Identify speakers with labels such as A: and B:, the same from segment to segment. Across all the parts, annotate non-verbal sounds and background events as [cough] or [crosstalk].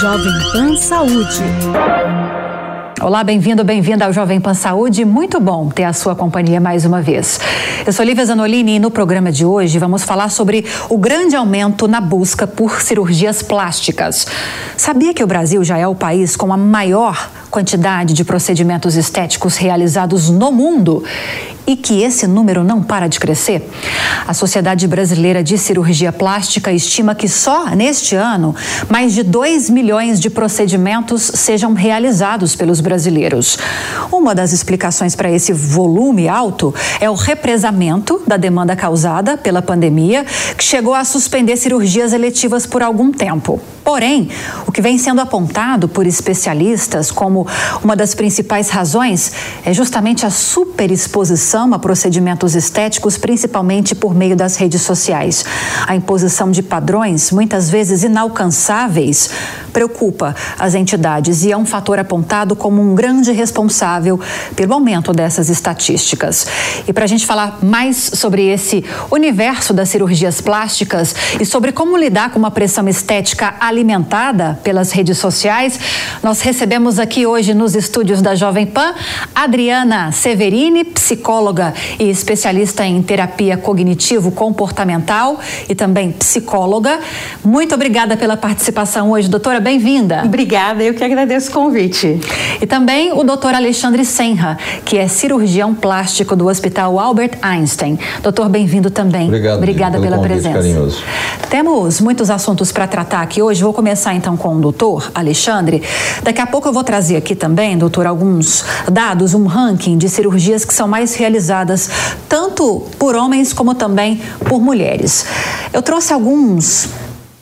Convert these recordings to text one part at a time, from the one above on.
A: Jovem Pan Saúde.
B: Olá, bem-vindo, bem-vinda ao Jovem Pan Saúde. Muito bom ter a sua companhia mais uma vez. Eu sou Lívia Zanolini e no programa de hoje vamos falar sobre o grande aumento na busca por cirurgias plásticas. Sabia que o Brasil já é o país com a maior quantidade de procedimentos estéticos realizados no mundo e que esse número não para de crescer? A Sociedade Brasileira de Cirurgia Plástica estima que só neste ano mais de 2 milhões de procedimentos sejam realizados pelos brasileiros. Uma das explicações para esse volume alto é o represamento da demanda causada pela pandemia, que chegou a suspender cirurgias eletivas por algum tempo. Porém, o que vem sendo apontado por especialistas como uma das principais razões é justamente a superexposição a procedimentos estéticos, principalmente por meio das redes sociais. A imposição de padrões, muitas vezes inalcançáveis, preocupa as entidades e é um fator apontado como um grande responsável pelo aumento dessas estatísticas. E para a gente falar mais sobre esse universo das cirurgias plásticas e sobre como lidar com uma pressão estética alimentada pelas redes sociais, nós recebemos aqui hoje nos estúdios da Jovem Pan Adriana Severini, psicóloga e especialista em terapia cognitivo-comportamental e também psicóloga. Muito obrigada pela participação hoje, doutora bem-vinda.
C: Obrigada, eu que agradeço o convite.
B: E também o doutor Alexandre Senra, que é cirurgião plástico do Hospital Albert Einstein. Doutor, bem-vindo também.
D: Obrigado.
B: Obrigada pela presença.
D: Carinhoso.
B: Temos muitos assuntos para tratar aqui hoje. Vou começar então com o doutor Alexandre. Daqui a pouco eu vou trazer aqui também, doutor, alguns dados, um ranking de cirurgias que são mais realizadas tanto por homens como também por mulheres. Eu trouxe alguns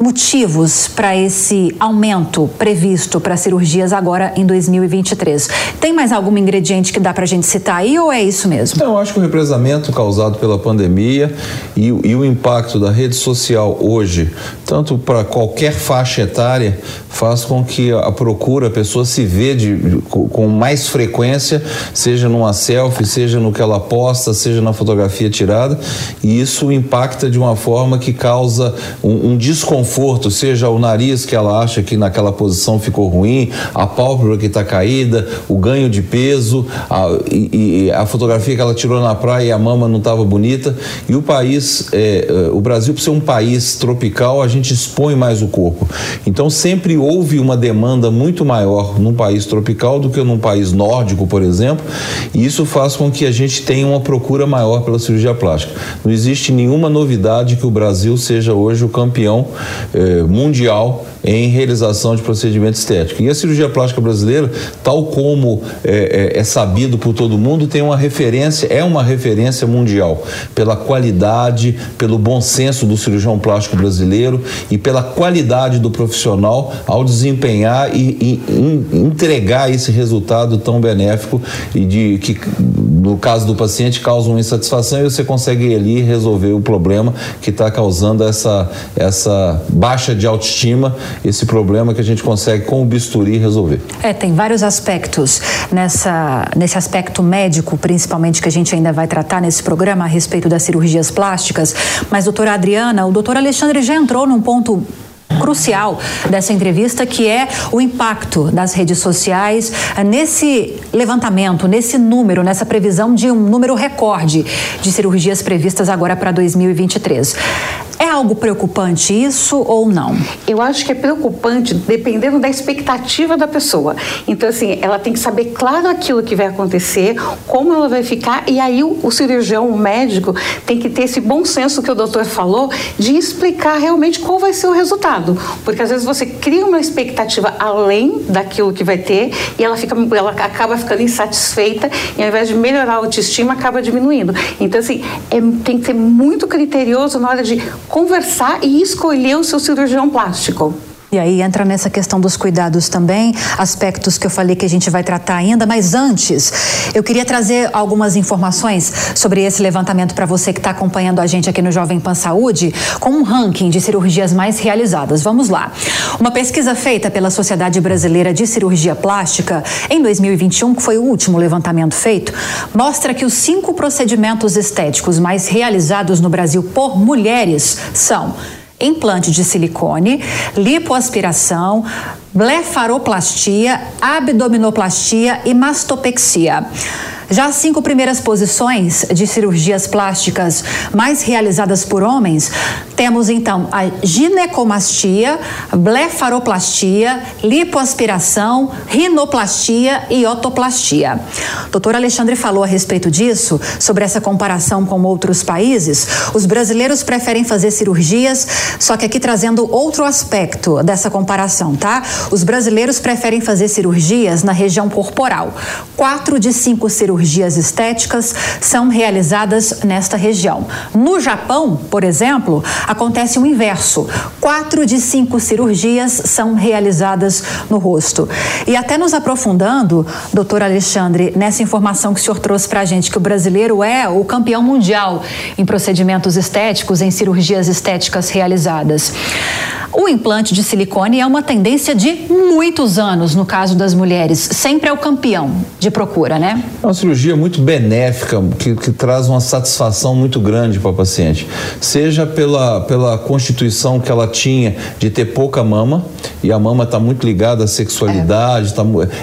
B: motivos para esse aumento previsto para cirurgias agora em 2023. Tem mais algum ingrediente que dá para a gente citar aí ou é isso mesmo?
D: Então, eu acho que o represamento causado pela pandemia e, e o impacto da rede social hoje, tanto para qualquer faixa etária, faz com que a procura, a pessoa se vê de, com mais frequência, seja numa selfie, seja no que ela posta, seja na fotografia tirada, e isso impacta de uma forma que causa um, um desconforto desconforto, seja o nariz que ela acha que naquela posição ficou ruim, a pálpebra que está caída, o ganho de peso, a, e, e, a fotografia que ela tirou na praia e a mama não estava bonita. E o país, é, é, o Brasil, por ser um país tropical, a gente expõe mais o corpo. Então sempre houve uma demanda muito maior num país tropical do que num país nórdico, por exemplo, e isso faz com que a gente tenha uma procura maior pela cirurgia plástica. Não existe nenhuma novidade que o Brasil seja hoje o campeão eh, mundial em realização de procedimento estético. E a cirurgia plástica brasileira, tal como é, é, é, sabido por todo mundo, tem uma referência, é uma referência mundial pela qualidade, pelo bom senso do cirurgião plástico brasileiro e pela qualidade do profissional ao desempenhar e, e, e entregar esse resultado tão benéfico e de que no caso do paciente causa uma insatisfação e você consegue ali resolver o problema que está causando essa essa baixa de autoestima esse problema que a gente consegue com o bisturi resolver.
B: É, tem vários aspectos nessa, nesse aspecto médico, principalmente, que a gente ainda vai tratar nesse programa a respeito das cirurgias plásticas. Mas, doutora Adriana, o doutor Alexandre já entrou num ponto crucial dessa entrevista, que é o impacto das redes sociais nesse levantamento, nesse número, nessa previsão de um número recorde de cirurgias previstas agora para 2023. É algo preocupante isso ou não?
C: Eu acho que é preocupante dependendo da expectativa da pessoa. Então, assim, ela tem que saber claro aquilo que vai acontecer, como ela vai ficar, e aí o, o cirurgião, o médico, tem que ter esse bom senso que o doutor falou de explicar realmente qual vai ser o resultado. Porque às vezes você cria uma expectativa além daquilo que vai ter e ela, fica, ela acaba ficando insatisfeita e ao invés de melhorar a autoestima, acaba diminuindo. Então, assim, é, tem que ser muito criterioso na hora de conversar e escolher o seu cirurgião plástico.
B: E aí entra nessa questão dos cuidados também, aspectos que eu falei que a gente vai tratar ainda, mas antes, eu queria trazer algumas informações sobre esse levantamento para você que está acompanhando a gente aqui no Jovem Pan Saúde, com um ranking de cirurgias mais realizadas. Vamos lá. Uma pesquisa feita pela Sociedade Brasileira de Cirurgia Plástica em 2021, que foi o último levantamento feito, mostra que os cinco procedimentos estéticos mais realizados no Brasil por mulheres são implante de silicone, lipoaspiração, blefaroplastia, abdominoplastia e mastopexia. Já as cinco primeiras posições de cirurgias plásticas mais realizadas por homens, temos então a ginecomastia, blefaroplastia, lipoaspiração, rinoplastia e otoplastia. Doutor Alexandre falou a respeito disso, sobre essa comparação com outros países. Os brasileiros preferem fazer cirurgias, só que aqui trazendo outro aspecto dessa comparação, tá? Os brasileiros preferem fazer cirurgias na região corporal. Quatro de cinco cirurgias estéticas são realizadas nesta região. No Japão, por exemplo, acontece o inverso. Quatro de cinco cirurgias são realizadas no rosto. E até nos aprofundando, doutor Alexandre, nessa informação que o senhor trouxe para a gente, que o brasileiro é o campeão mundial em procedimentos estéticos, em cirurgias estéticas realizadas. O implante de silicone é uma tendência de muitos anos no caso das mulheres. Sempre é o campeão de procura, né?
D: É uma cirurgia muito benéfica, que, que traz uma satisfação muito grande para a paciente. Seja pela, pela constituição que ela tinha de ter pouca mama, e a mama está muito ligada à sexualidade, é. Tá,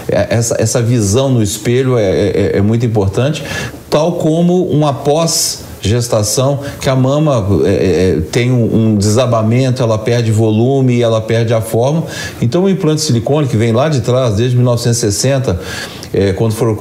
D: é, essa, essa visão no espelho é, é, é muito importante, tal como uma pós gestação, que a mama é, é, tem um, um, desabamento, ela perde volume, ela perde a forma. Então o implante silicone, que vem lá de trás, desde 1960, é, quando for,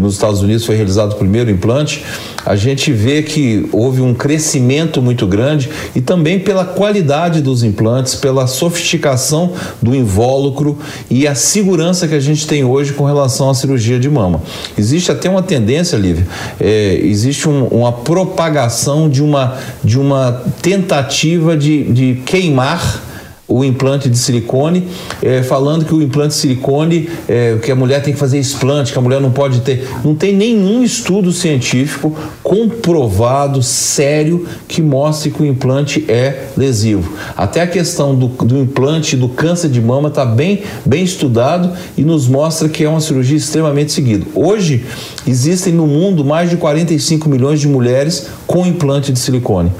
D: nos Estados Unidos foi realizado o primeiro implante, a gente vê que houve um crescimento muito grande e também pela qualidade dos implantes, pela sofisticação do invólucro e a segurança que a gente tem hoje com relação à cirurgia de mama. Existe até uma tendência, Lívia, é, existe um, uma propagação de uma, de uma tentativa de, de queimar o implante de silicone, é, falando que o implante de silicone, é, que a mulher tem que fazer explante, que a mulher não pode ter. Não tem nenhum estudo científico comprovado, sério, que mostre que o implante é lesivo. Até a questão do, do implante do câncer de mama está bem, bem estudado e nos mostra que é uma cirurgia extremamente seguida. Hoje, existem no mundo mais de 45 milhões de mulheres com implante de silicone.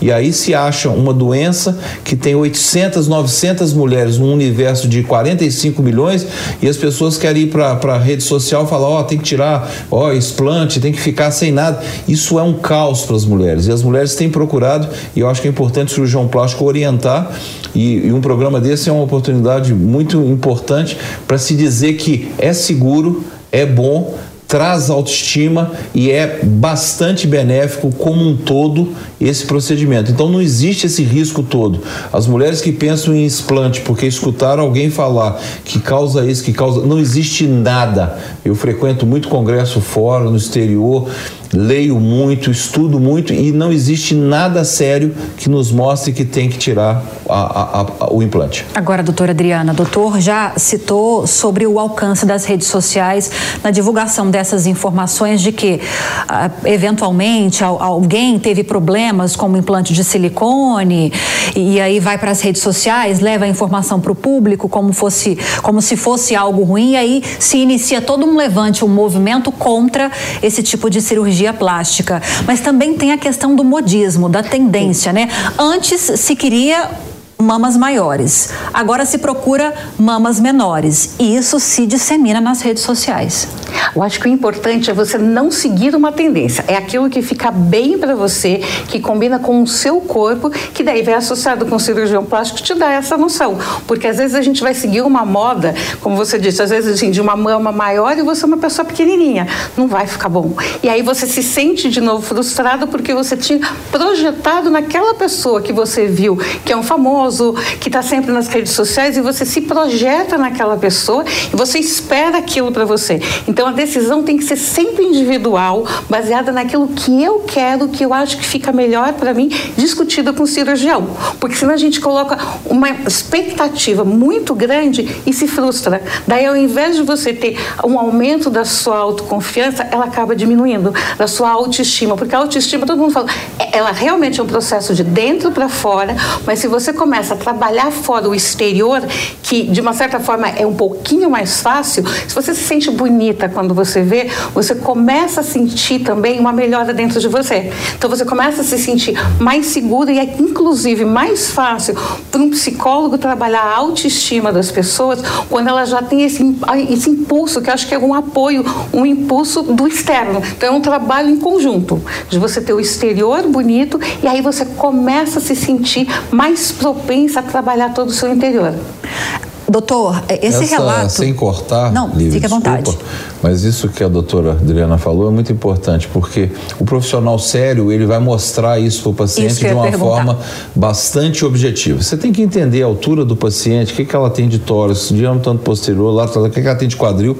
D: E aí se acha uma doença que tem 800, 900 mulheres num universo de 45 milhões e as pessoas querem ir para a rede social falar: ó, oh, tem que tirar, ó, oh, explante, tem que ficar sem nada. Isso é um caos para as mulheres. E as mulheres têm procurado, e eu acho que é importante o cirurgião plástico orientar. E, e um programa desse é uma oportunidade muito importante para se dizer que é seguro, é bom traz autoestima e é bastante benéfico como um todo esse procedimento. Então não existe esse risco todo. As mulheres que pensam em explante porque escutaram alguém falar que causa isso, que causa. Não existe nada. Eu frequento muito congresso fora, no exterior, leio muito, estudo muito e não existe nada sério que nos mostre que tem que tirar a, a, a, o implante.
B: Agora, doutora Adriana, doutor já citou sobre o alcance das redes sociais na divulgação dessas informações de que, uh, eventualmente, alguém teve problemas com o implante de silicone e, e aí vai para as redes sociais, leva a informação para o público como, fosse, como se fosse algo ruim e aí se inicia todo um levante, um movimento contra esse tipo de cirurgia cirurgia plástica, mas também tem a questão do modismo, da tendência, né? Antes se queria mamas maiores. Agora se procura mamas menores e isso se dissemina nas redes sociais.
C: Eu acho que o importante é você não seguir uma tendência. É aquilo que fica bem para você, que combina com o seu corpo, que daí vai associado com o cirurgião plástico te dá essa noção. Porque às vezes a gente vai seguir uma moda, como você disse, às vezes assim, de uma mama maior e você é uma pessoa pequenininha. Não vai ficar bom. E aí você se sente de novo frustrado porque você tinha projetado naquela pessoa que você viu, que é um famoso que está sempre nas redes sociais e você se projeta naquela pessoa e você espera aquilo para você. Então a decisão tem que ser sempre individual, baseada naquilo que eu quero, que eu acho que fica melhor para mim, discutida com o cirurgião. Porque senão a gente coloca uma expectativa muito grande e se frustra. Daí, ao invés de você ter um aumento da sua autoconfiança, ela acaba diminuindo, da sua autoestima. Porque a autoestima, todo mundo fala, é, ela realmente é um processo de dentro para fora, mas se você começa a trabalhar fora o exterior, que de uma certa forma é um pouquinho mais fácil, se você se sente bonita quando você vê, você começa a sentir também uma melhora dentro de você. Então você começa a se sentir mais segura e é inclusive mais fácil para um psicólogo trabalhar a autoestima das pessoas quando ela já tem esse, esse impulso, que acho que é um apoio, um impulso do externo. Então é um trabalho em conjunto, de você ter o exterior bonito e aí você começa a se sentir mais propensa a trabalhar todo o seu interior.
B: Doutor, esse
D: Essa,
B: relato.
D: Sem cortar,
B: Não,
D: Lívia,
B: fique à
D: desculpa,
B: vontade.
D: Mas isso que a doutora Adriana falou é muito importante, porque o profissional sério ele vai mostrar isso para o paciente
B: Isso
D: de uma forma bastante objetiva. Você tem que entender a altura do paciente, o que, que ela tem de tórax, diâmetro tanto posterior, lateral, o que, que ela tem de quadril,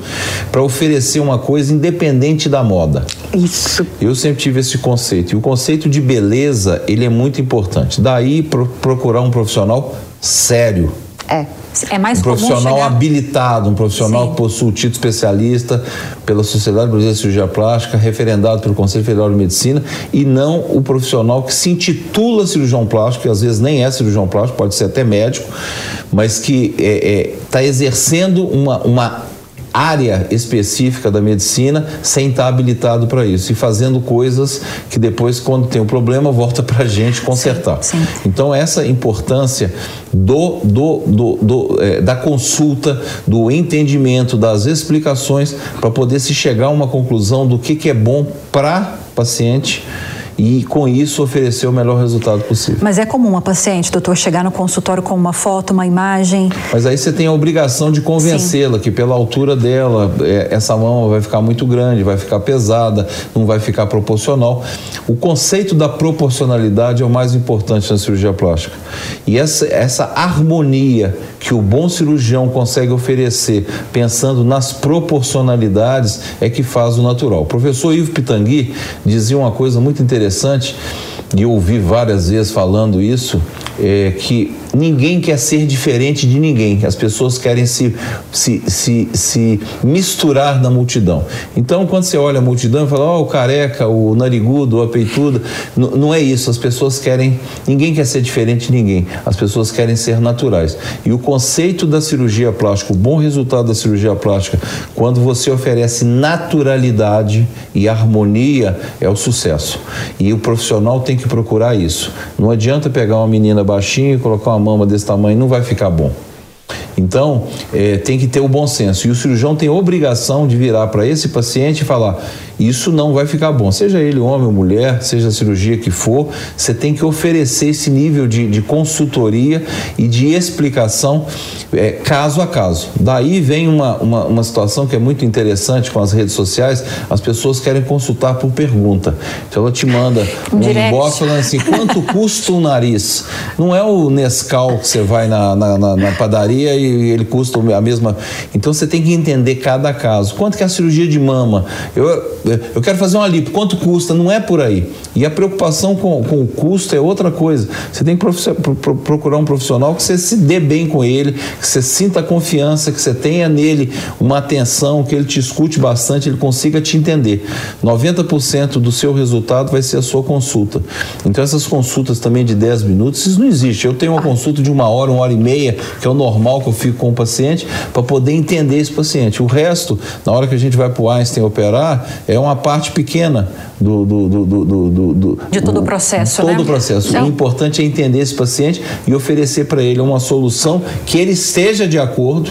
D: para oferecer uma coisa independente da moda.
C: Isso.
D: Eu sempre tive esse conceito. E o conceito de beleza, ele é muito importante. Daí pro- procurar um profissional sério.
C: É.
B: É mais
D: Um
B: comum
D: profissional
B: chegar...
D: habilitado, um profissional
B: Sim.
D: que possui o título especialista pela Sociedade Brasileira de Cirurgia Plástica, referendado pelo Conselho Federal de Medicina, e não o profissional que se intitula cirurgião plástico, que às vezes nem é cirurgião plástico, pode ser até médico, mas que está exercendo uma, uma área específica da medicina sem estar habilitado para isso e fazendo coisas que depois, quando tem um problema, volta para a gente consertar.
B: sim.
D: Então, essa importância do, do, do, do, eh, da consulta, do entendimento, das explicações, para poder se chegar a uma conclusão do que, que é bom para paciente e, com isso, oferecer o melhor resultado possível.
B: Mas é comum a paciente, doutor, chegar no consultório com uma foto, uma imagem.
D: Mas aí você tem a obrigação de convencê-la que pela altura dela, é, essa mama vai ficar muito grande, vai ficar pesada, não vai ficar proporcional. O conceito da proporcionalidade é o mais importante na cirurgia plástica. E essa, essa harmonia que o bom cirurgião consegue oferecer, pensando nas proporcionalidades, é que faz o natural. O professor Ivo Pitangui dizia uma coisa muito interessante, e eu ouvi várias vezes falando isso, é que ninguém quer ser diferente de ninguém. As pessoas querem se, se, se, se misturar na multidão. Então, quando você olha a multidão e fala, ó, o careca, o narigudo, a peituda, não é isso. As pessoas querem. Ninguém quer ser diferente de ninguém. As pessoas querem ser naturais. E o conceito da cirurgia plástica, o bom resultado da cirurgia plástica, quando você oferece naturalidade e harmonia, é o sucesso. E o profissional tem que procurar isso. Não adianta pegar uma menina baixinha e colocar uma mama desse tamanho, não vai ficar bom. Então, eh, tem que ter o bom senso. E o cirurgião tem obrigação de virar para esse paciente e falar: isso não vai ficar bom. Seja ele homem ou mulher, seja a cirurgia que for, você tem que oferecer esse nível de, de consultoria e de explicação eh, caso a caso. Daí vem uma, uma, uma situação que é muito interessante com as redes sociais: as pessoas querem consultar por pergunta. Então, ela te manda um
B: Direct.
D: inbox falando assim: quanto [laughs] custa um nariz? Não é o Nescau que você vai na, na, na- na padaria e ele custa a mesma. Então você tem que entender cada caso. Quanto que é a cirurgia de mama? Eu, eu quero fazer uma lipo, quanto custa? Não é por aí. E a preocupação com, com o custo é outra coisa. Você tem que procurar um profissional que você se dê bem com ele, que você sinta confiança, que você tenha nele uma atenção, que ele te escute bastante, ele consiga te entender. 90% do seu resultado vai ser a sua consulta. Então essas consultas também de 10 minutos, isso não existe. Eu tenho uma consulta de uma hora, uma hora e meia, que é o normal que eu fico com o paciente, para poder entender esse paciente. O resto, na hora que a gente vai para o Einstein operar, é uma parte pequena do... do, do, do, do- do-
B: De todo o processo,
D: todo
B: né?
D: o processo.
B: Então-
D: O importante é entender esse paciente e oferecer para ele uma solução que ele esteja de acordo,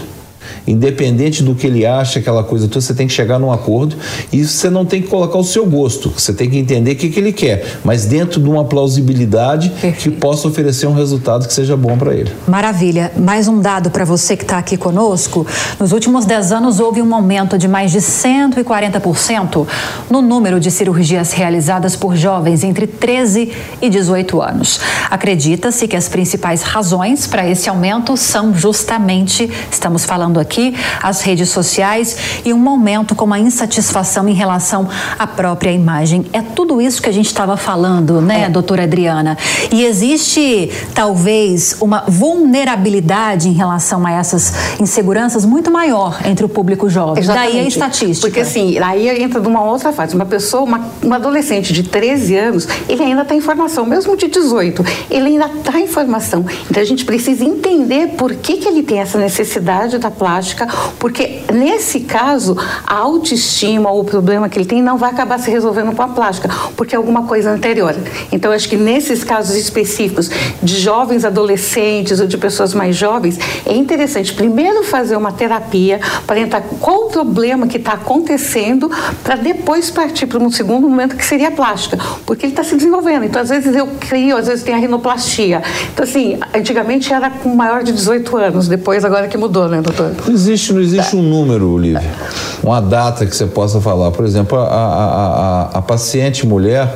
D: independente do que ele acha, aquela coisa toda, você tem que chegar num acordo e você não tem que colocar o seu gosto, você tem que entender o que, que ele quer, mas dentro de uma plausibilidade que
B: Perfeito.
D: possa oferecer um resultado que seja bom para ele.
B: Maravilha. Mais um dado para você que está aqui conosco. Nos últimos 10 anos, houve um aumento de mais de 140% no número de cirurgias realizadas por jovens entre 13 e 18 anos. Acredita-se que as principais razões para esse aumento são justamente, estamos falando aqui, aqui, as redes sociais e um momento com uma insatisfação em relação à própria imagem. É tudo isso que a gente estava falando, né, é. doutora Adriana? E existe talvez uma vulnerabilidade em relação a essas inseguranças muito maior entre o público jovem. Exatamente. Daí a estatística.
C: Porque assim, aí entra numa outra fase. Uma pessoa, uma, um adolescente de 13 anos, ele ainda está em formação, mesmo de 18, ele ainda está em formação. Então a gente precisa entender por que, que ele tem essa necessidade da plástica, porque nesse caso, a autoestima ou o problema que ele tem não vai acabar se resolvendo com a plástica, porque é alguma coisa anterior. Então acho que nesses casos específicos de jovens adolescentes ou de pessoas mais jovens, é interessante primeiro fazer uma terapia para entrar qual o problema que está acontecendo para depois partir para um segundo momento que seria a plástica, porque ele está se desenvolvendo. Então, às vezes eu crio, às vezes tem a rinoplastia. Então, assim, antigamente era com maior de 18 anos, depois agora que mudou, né, doutor?
D: Não existe, não existe um número, Olivia, uma data que você possa falar. Por exemplo, a, a, a, a paciente mulher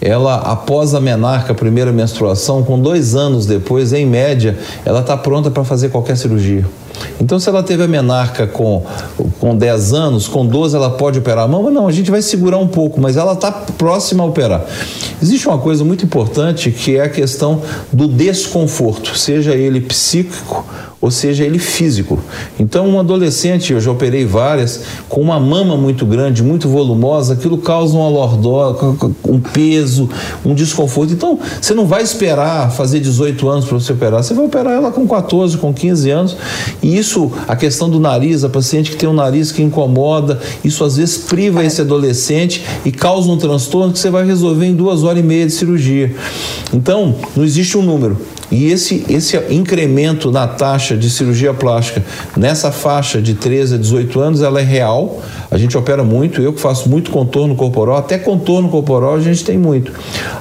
D: ela após a menarca, a primeira menstruação, com dois anos depois, em média, ela está pronta para fazer qualquer cirurgia. Então, se ela teve a menarca com, com 10 anos, com 12 ela pode operar a mama? Não, a gente vai segurar um pouco, mas ela está próxima a operar. Existe uma coisa muito importante que é a questão do desconforto, seja ele psíquico ou seja ele físico. Então, um adolescente, eu já operei várias, com uma mama muito grande, muito volumosa, aquilo causa um alordó, um peso, um desconforto. Então, você não vai esperar fazer 18 anos para você operar, você vai operar ela com 14, com 15 anos. E isso, a questão do nariz, a paciente que tem um nariz que incomoda, isso às vezes priva esse adolescente e causa um transtorno que você vai resolver em duas horas e meia de cirurgia. Então, não existe um número. E esse, esse incremento na taxa de cirurgia plástica nessa faixa de 13 a 18 anos, ela é real. A gente opera muito, eu que faço muito contorno corporal, até contorno corporal a gente tem muito.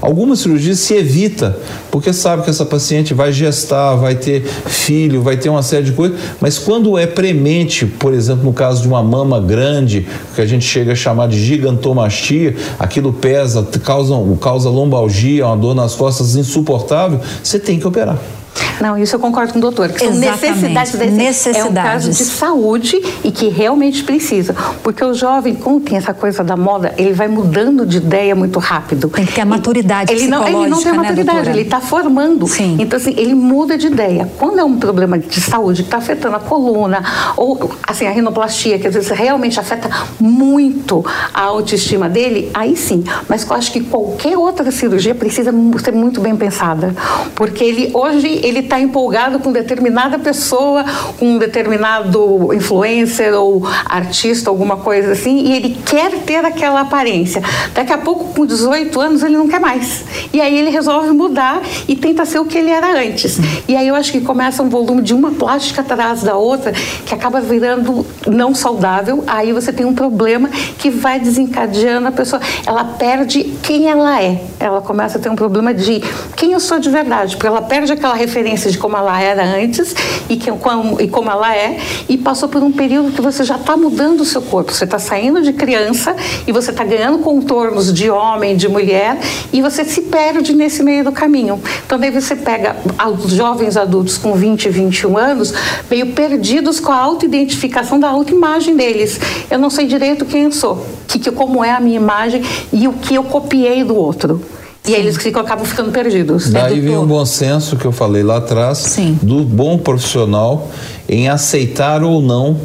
D: Algumas cirurgias se evita, porque sabe que essa paciente vai gestar, vai ter filho, vai ter uma série de coisas, mas quando é premente, por exemplo, no caso de uma mama grande, que a gente chega a chamar de gigantomastia, aquilo pesa, causa, causa lombalgia, uma dor nas costas insuportável, você tem que operar operar.
C: Não, isso eu concordo com o doutor. Que
B: Exatamente. são necessidades desse, necessidades.
C: É um caso de saúde e que realmente precisa. Porque o jovem, como tem essa coisa da moda, ele vai mudando de ideia muito rápido.
B: Tem que ter a maturidade
C: ele não, ele não tem a né, maturidade, né, ele está formando. Sim. Então, assim, ele muda de ideia. Quando é um problema de saúde que está afetando a coluna, ou assim, a rinoplastia, que às vezes realmente afeta muito a autoestima dele, aí sim. Mas eu acho que qualquer outra cirurgia precisa ser muito bem pensada. Porque ele hoje ele está empolgado com determinada pessoa, com um determinado influencer ou artista, alguma coisa assim, e ele quer ter aquela aparência. Daqui a pouco, com 18 anos, ele não quer mais. E aí ele resolve mudar e tenta ser o que ele era antes. E aí eu acho que começa um volume de uma plástica atrás da outra que acaba virando não saudável. Aí você tem um problema que vai desencadeando a pessoa. Ela perde quem ela é. Ela começa a ter um problema de quem eu sou de verdade, porque ela perde aquela de como ela era antes e, que, como, e como ela é, e passou por um período que você já está mudando o seu corpo. Você está saindo de criança e você está ganhando contornos de homem, de mulher, e você se perde nesse meio do caminho. Então, daí você pega os jovens adultos com 20, 21 anos, meio perdidos com a autoidentificação da autoimagem deles. Eu não sei direito quem eu sou, que, que, como é a minha imagem e o que eu copiei do outro. E aí eles ficam, acabam ficando perdidos.
D: Daí vem o bom senso que eu falei lá atrás, Sim. do bom profissional em aceitar ou não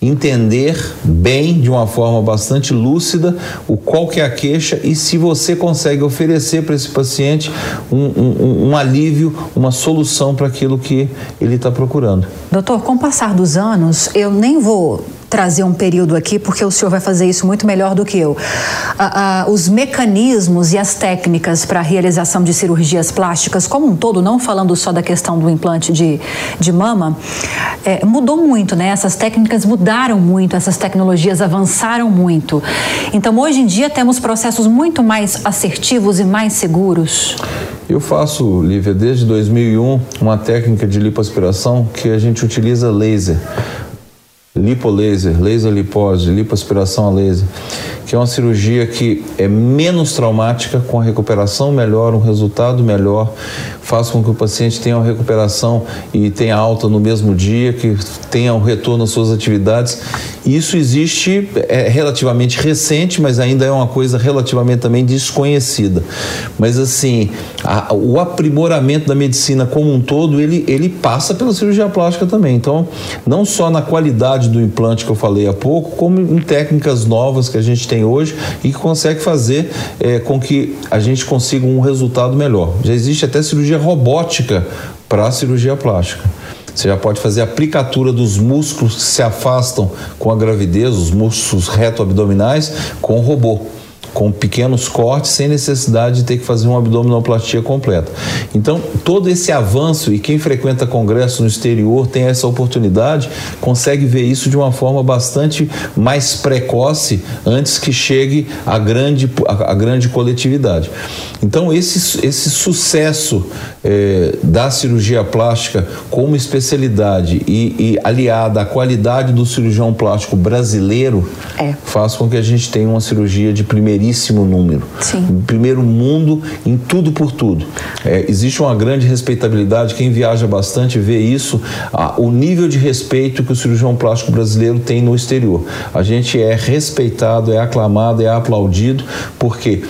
D: entender bem, de uma forma bastante lúcida, o qual que é a queixa e se você consegue oferecer para esse paciente um, um, um, alívio, uma solução para aquilo que ele está procurando.
B: Doutor, com o passar dos anos, eu nem vou trazer um período aqui, porque o senhor vai fazer isso muito melhor do que eu. Ah, ah, os mecanismos e as técnicas para a realização de cirurgias plásticas, como um todo, não falando só da questão do implante de, de mama, é, mudou muito, né? Essas técnicas mudaram muito, essas tecnologias avançaram muito. Então, hoje em dia, temos processos muito mais assertivos e mais seguros.
D: Eu faço, Lívia, desde 2001, uma técnica de lipoaspiração que a gente utiliza laser lipolaser, laser lipose, lipoaspiração a laser. Que é uma cirurgia que é menos traumática, com a recuperação melhor, um resultado melhor, faz com que o paciente tenha uma recuperação e tenha alta no mesmo dia, que tenha um retorno às suas atividades. Isso existe, é relativamente recente, mas ainda é uma coisa relativamente também desconhecida. Mas assim, a, o aprimoramento da medicina como um todo, ele, ele passa pela cirurgia plástica também. Então, não só na qualidade do implante que eu falei há pouco, como em técnicas novas que a gente tem hoje e que consegue fazer é, com que a gente consiga um resultado melhor. Já existe até cirurgia robótica para a cirurgia plástica. Você já pode fazer a aplicatura dos músculos que se afastam com a gravidez, os músculos reto-abdominais, com o robô com pequenos cortes, sem necessidade de ter que fazer uma abdominoplastia completa. Então, todo esse avanço, e quem frequenta congressos no exterior tem essa oportunidade, consegue ver isso de uma forma bastante mais precoce antes que chegue a grande, a, grande coletividade. Então, esse, esse sucesso é, da cirurgia plástica como especialidade e, e, aliada à qualidade do cirurgião plástico brasileiro é. faz com que a gente tenha uma cirurgia de primeiríssimo número. Sim. Primeiro mundo em tudo por tudo. É, existe uma grande respeitabilidade, quem viaja bastante vê isso, a, o nível de respeito que o cirurgião plástico brasileiro tem no exterior. A gente é respeitado, é aclamado, é aplaudido, porque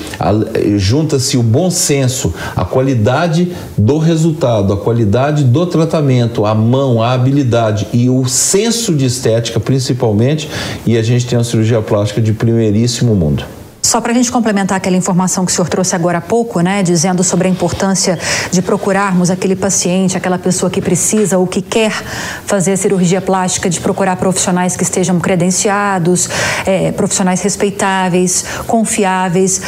D: junta-se o bom senso, a qualidade do resultado, a qualidade do tratamento, a mão, a habilidade e o senso de estética, principalmente, e a gente tem uma cirurgia plástica de primeiríssimo mundo.
B: Só para a gente complementar aquela informação que o senhor trouxe agora há pouco, né, dizendo sobre a importância de procurarmos aquele paciente, aquela pessoa que precisa ou que quer fazer cirurgia plástica, de procurar profissionais que estejam credenciados, é, profissionais respeitáveis, confiáveis.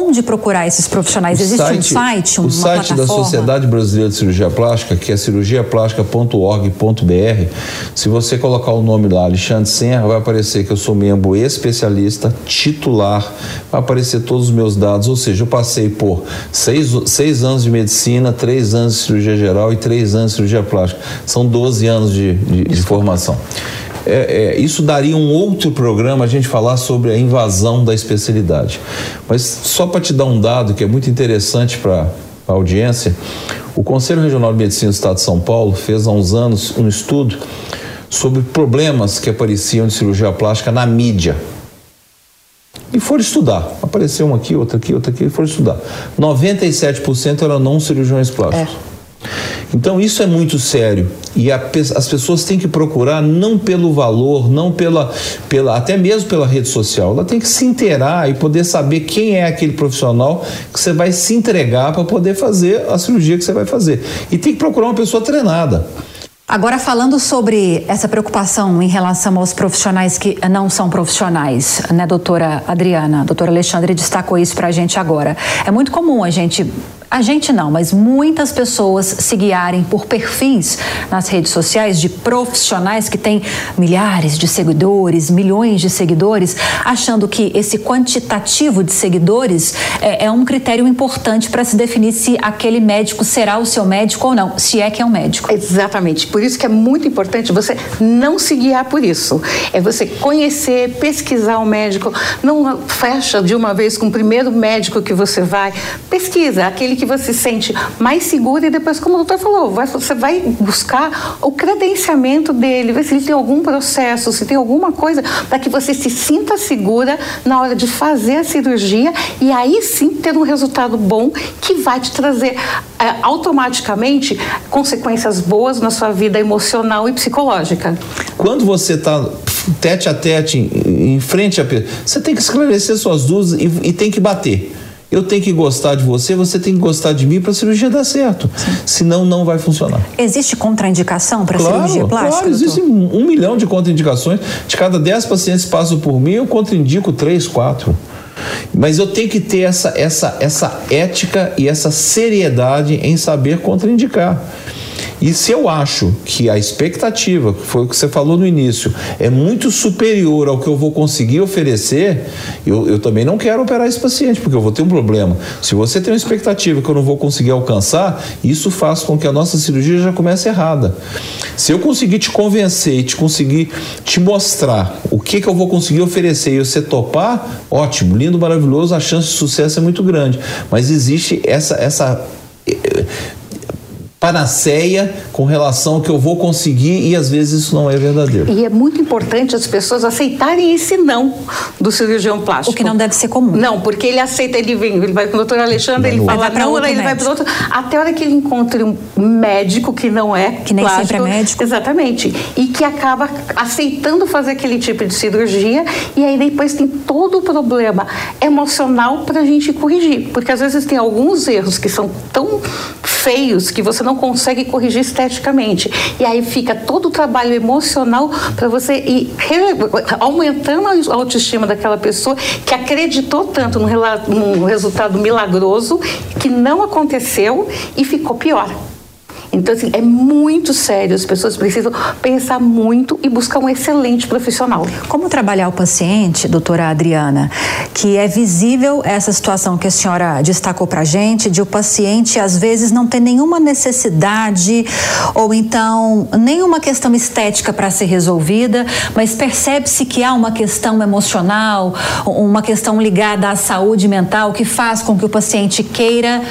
B: Onde procurar esses profissionais?
D: O
B: Existe
D: site,
B: um site, uma
D: O site
B: plataforma?
D: da Sociedade Brasileira de Cirurgia Plástica, que é cirurgiaplástica.org.br, se você colocar o nome lá, Alexandre Senra, vai aparecer que eu sou membro especialista, titular, vai aparecer todos os meus dados, ou seja, eu passei por seis, seis anos de medicina, três anos de cirurgia geral e três anos de cirurgia plástica. São 12 anos de, de, de formação é, é, isso daria um outro programa a gente falar sobre a invasão da especialidade. Mas só para te dar um dado que é muito interessante para a audiência, o Conselho Regional de Medicina do Estado de São Paulo fez há uns anos um estudo sobre problemas que apareciam de cirurgia plástica na mídia. E foram estudar. Apareceu um aqui, outro aqui, outro aqui, e foram estudar. 97% eram não cirurgiões plásticos. É. Então isso é muito sério e a, as pessoas têm que procurar não pelo valor, não pela, pela, até mesmo pela rede social. Ela tem que se inteirar e poder saber quem é aquele profissional que você vai se entregar para poder fazer a cirurgia que você vai fazer. E tem que procurar uma pessoa treinada.
B: Agora, falando sobre essa preocupação em relação aos profissionais que não são profissionais, né, doutora Adriana? A doutora Alexandre destacou isso para a gente agora. É muito comum a gente a gente não, mas muitas pessoas se guiarem por perfis nas redes sociais de profissionais que têm milhares de seguidores, milhões de seguidores, achando que esse quantitativo de seguidores é, é um critério importante para se definir se aquele médico será o seu médico ou não, se é que é um médico.
C: Exatamente. Por isso que é muito importante você não se guiar por isso. É você conhecer, pesquisar o médico. Não fecha de uma vez com o primeiro médico que você vai. Pesquisa aquele que você se sente mais seguro e depois, como o doutor falou, vai, você vai buscar o credenciamento dele, ver se ele tem algum processo, se tem alguma coisa para que você se sinta segura na hora de fazer a cirurgia e aí sim ter um resultado bom que vai te trazer é, automaticamente consequências boas na sua vida emocional e psicológica.
D: Quando você está tete a tete em, em frente a pessoa, você tem que esclarecer suas dúvidas e, e tem que bater. Eu tenho que gostar de você, você tem que gostar de mim para a cirurgia dar certo. Sim. Senão, não vai funcionar.
B: Existe contraindicação para claro, cirurgia plástica?
D: Claro, existe um, um milhão de contraindicações. De cada dez pacientes que passam por mim, eu contraindico três, quatro. Mas eu tenho que ter essa, essa, essa ética e essa seriedade em saber contraindicar. E se eu acho que a expectativa, que foi o que você falou no início, é muito superior ao que eu vou conseguir oferecer, eu, eu também não quero operar esse paciente, porque eu vou ter um problema. Se você tem uma expectativa que eu não vou conseguir alcançar, isso faz com que a nossa cirurgia já comece errada. Se eu conseguir te convencer e te conseguir te mostrar o que, que eu vou conseguir oferecer e você topar, ótimo, lindo, maravilhoso, a chance de sucesso é muito grande. Mas existe essa, essa panaceia com relação ao que eu vou conseguir e às vezes isso não é verdadeiro.
C: E é muito importante as pessoas aceitarem esse não do cirurgião plástico.
B: O que não deve ser comum.
C: Não, porque ele aceita, ele vem, ele vai com o doutor Alexandre, ele fala não, ele médico. vai para outro, até a hora que ele encontre um médico que não é
B: que nem
C: plástico,
B: sempre é médico.
C: Exatamente. E que acaba aceitando fazer aquele tipo de cirurgia e aí depois tem todo o problema emocional para a gente corrigir, porque às vezes tem alguns erros que são tão feios que você não consegue corrigir esteticamente. E aí fica todo o trabalho emocional para você ir aumentando a autoestima daquela pessoa que acreditou tanto num resultado milagroso que não aconteceu e ficou pior. Então, assim, é muito sério. As pessoas precisam pensar muito e buscar um excelente profissional.
B: Como trabalhar o paciente, doutora Adriana, que é visível essa situação que a senhora destacou para gente, de o paciente às vezes não ter nenhuma necessidade ou então nenhuma questão estética para ser resolvida, mas percebe-se que há uma questão emocional, uma questão ligada à saúde mental que faz com que o paciente queira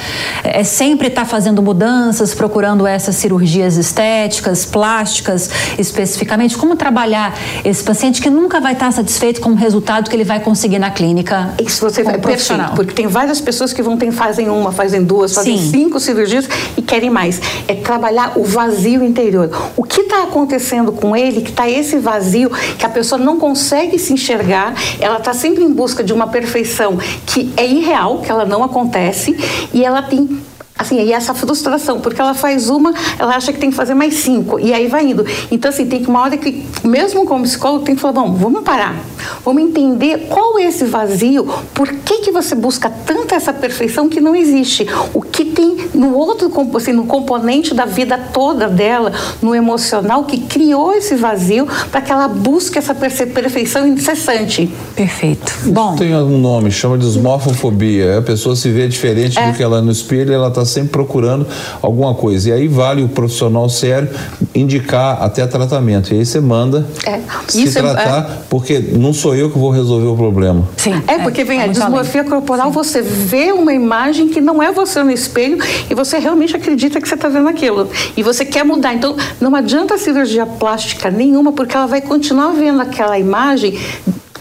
B: é, sempre estar tá fazendo mudanças, procurando essas cirurgias estéticas, plásticas especificamente? Como trabalhar esse paciente que nunca vai estar satisfeito com o resultado que ele vai conseguir na clínica?
C: Isso você vai perfeito, porque tem várias pessoas que vão ter, fazem uma, fazem duas, fazem Sim. cinco cirurgias e querem mais. É trabalhar o vazio interior. O que está acontecendo com ele, que está esse vazio, que a pessoa não consegue se enxergar, ela está sempre em busca de uma perfeição que é irreal, que ela não acontece, e ela tem Assim, e essa frustração, porque ela faz uma, ela acha que tem que fazer mais cinco, e aí vai indo. Então, assim, tem que uma hora que, mesmo como psicólogo, tem que falar, bom, vamos parar, vamos entender qual é esse vazio, por que, que você busca tanto essa perfeição que não existe, o que tem no outro, assim, no componente da vida toda dela, no emocional, que criou esse vazio para que ela busque essa perfeição incessante.
B: Perfeito.
D: Bom. Tem um nome, chama de esmorfofobia, a pessoa se vê diferente é. do que ela é no espelho, ela está sempre procurando alguma coisa. E aí vale o profissional sério indicar até tratamento. E aí você manda é. se Isso é- tratar, é... porque não sou eu que vou resolver o problema.
C: Sim. É, porque vem a dismorfia corporal, Sim. você vê uma imagem que não é você no espelho e você realmente acredita que você está vendo aquilo. E você quer mudar. Então, não adianta cirurgia plástica nenhuma, porque ela vai continuar vendo aquela imagem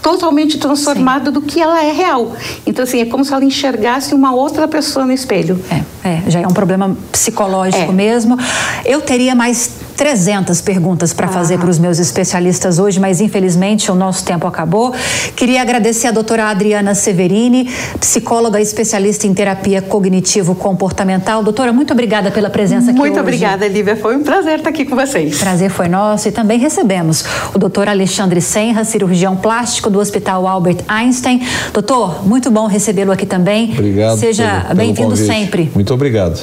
C: totalmente transformada Sim. do que ela é real. Então, assim, é como se ela enxergasse uma outra pessoa no espelho.
B: É, é já é um problema psicológico é. mesmo. Eu teria mais 300 perguntas para ah. fazer para os meus especialistas hoje, mas infelizmente o nosso tempo acabou. Queria agradecer a doutora Adriana Severini, psicóloga especialista em terapia cognitivo-comportamental. Doutora, muito obrigada pela presença aqui
C: muito
B: hoje.
C: Muito obrigada, Lívia. Foi um prazer estar aqui com vocês.
B: Prazer foi nosso e também recebemos o doutor Alexandre Senra, cirurgião plástico do Hospital Albert Einstein. Doutor, muito bom recebê-lo aqui também.
D: Obrigado.
B: Seja bem-vindo sempre.
D: Muito obrigado.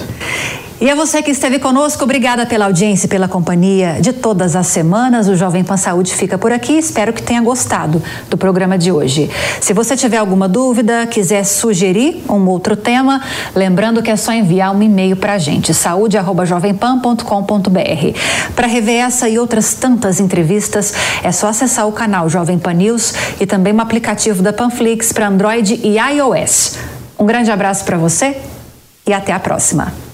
B: E a você que esteve conosco, obrigada pela audiência e pela companhia de todas as semanas. O Jovem Pan Saúde fica por aqui. Espero que tenha gostado do programa de hoje. Se você tiver alguma dúvida, quiser sugerir um outro tema, lembrando que é só enviar um e-mail para a gente, saúde@jovempan.com.br. Para rever essa e outras tantas entrevistas, é só acessar o canal Jovem Pan News e também o aplicativo da Panflix para Android e iOS. Um grande abraço para você e até a próxima.